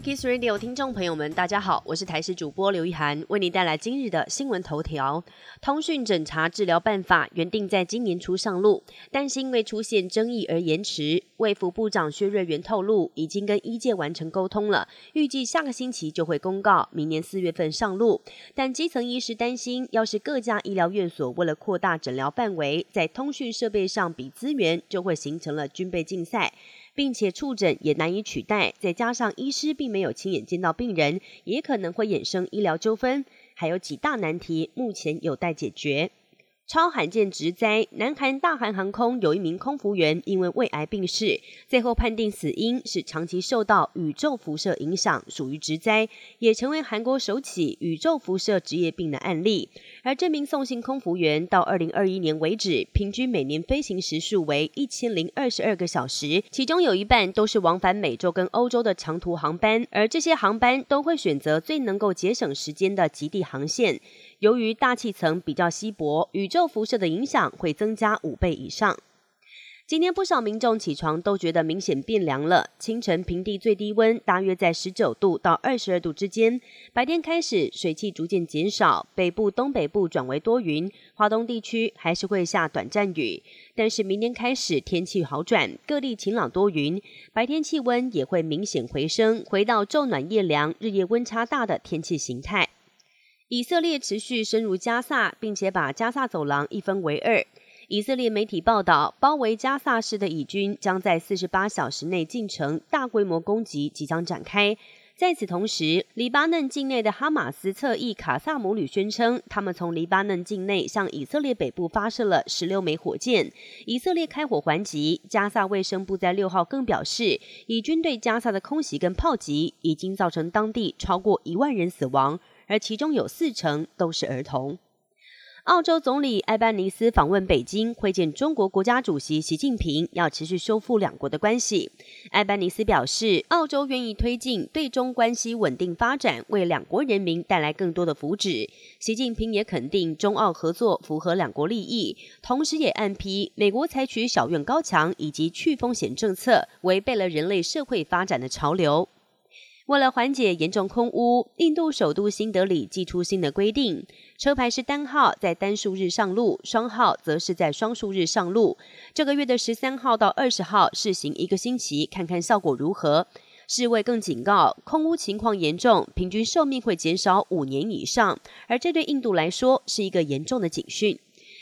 Kiss Radio 听众朋友们，大家好，我是台视主播刘一涵，为您带来今日的新闻头条。通讯诊查治疗办法原定在今年初上路，但是因为出现争议而延迟。卫福部长薛瑞元透露，已经跟医界完成沟通了，预计下个星期就会公告，明年四月份上路。但基层医师担心，要是各家医疗院所为了扩大诊疗范围，在通讯设备上比资源，就会形成了军备竞赛。并且触诊也难以取代，再加上医师并没有亲眼见到病人，也可能会衍生医疗纠纷，还有几大难题，目前有待解决。超罕见直灾，南韩大韩航空有一名空服员因为胃癌病逝，最后判定死因是长期受到宇宙辐射影响，属于直灾，也成为韩国首起宇宙辐射职业病的案例。而这名送信空服员到二零二一年为止，平均每年飞行时数为一千零二十二个小时，其中有一半都是往返美洲跟欧洲的长途航班，而这些航班都会选择最能够节省时间的极地航线。由于大气层比较稀薄，宇宙辐射的影响会增加五倍以上。今天不少民众起床都觉得明显变凉了。清晨平地最低温大约在十九度到二十二度之间，白天开始水汽逐渐减少，北部、东北部转为多云，华东地区还是会下短暂雨。但是明天开始天气好转，各地晴朗多云，白天气温也会明显回升，回到昼暖夜凉、日夜温差大的天气形态。以色列持续深入加萨，并且把加萨走廊一分为二。以色列媒体报道，包围加萨市的以军将在四十八小时内进城，大规模攻击即将展开。在此同时，黎巴嫩境内的哈马斯侧翼卡萨姆旅宣称，他们从黎巴嫩境内向以色列北部发射了十六枚火箭，以色列开火还击。加萨卫生部在六号更表示，以军对加萨的空袭跟炮击已经造成当地超过一万人死亡。而其中有四成都是儿童。澳洲总理艾班尼斯访问北京，会见中国国家主席习近平，要持续修复两国的关系。艾班尼斯表示，澳洲愿意推进对中关系稳定发展，为两国人民带来更多的福祉。习近平也肯定中澳合作符合两国利益，同时也暗批美国采取小院高墙以及去风险政策，违背了人类社会发展的潮流。为了缓解严重空污，印度首都新德里寄出新的规定：车牌是单号在单数日上路，双号则是在双数日上路。这个月的十三号到二十号试行一个星期，看看效果如何。世卫更警告，空污情况严重，平均寿命会减少五年以上，而这对印度来说是一个严重的警讯。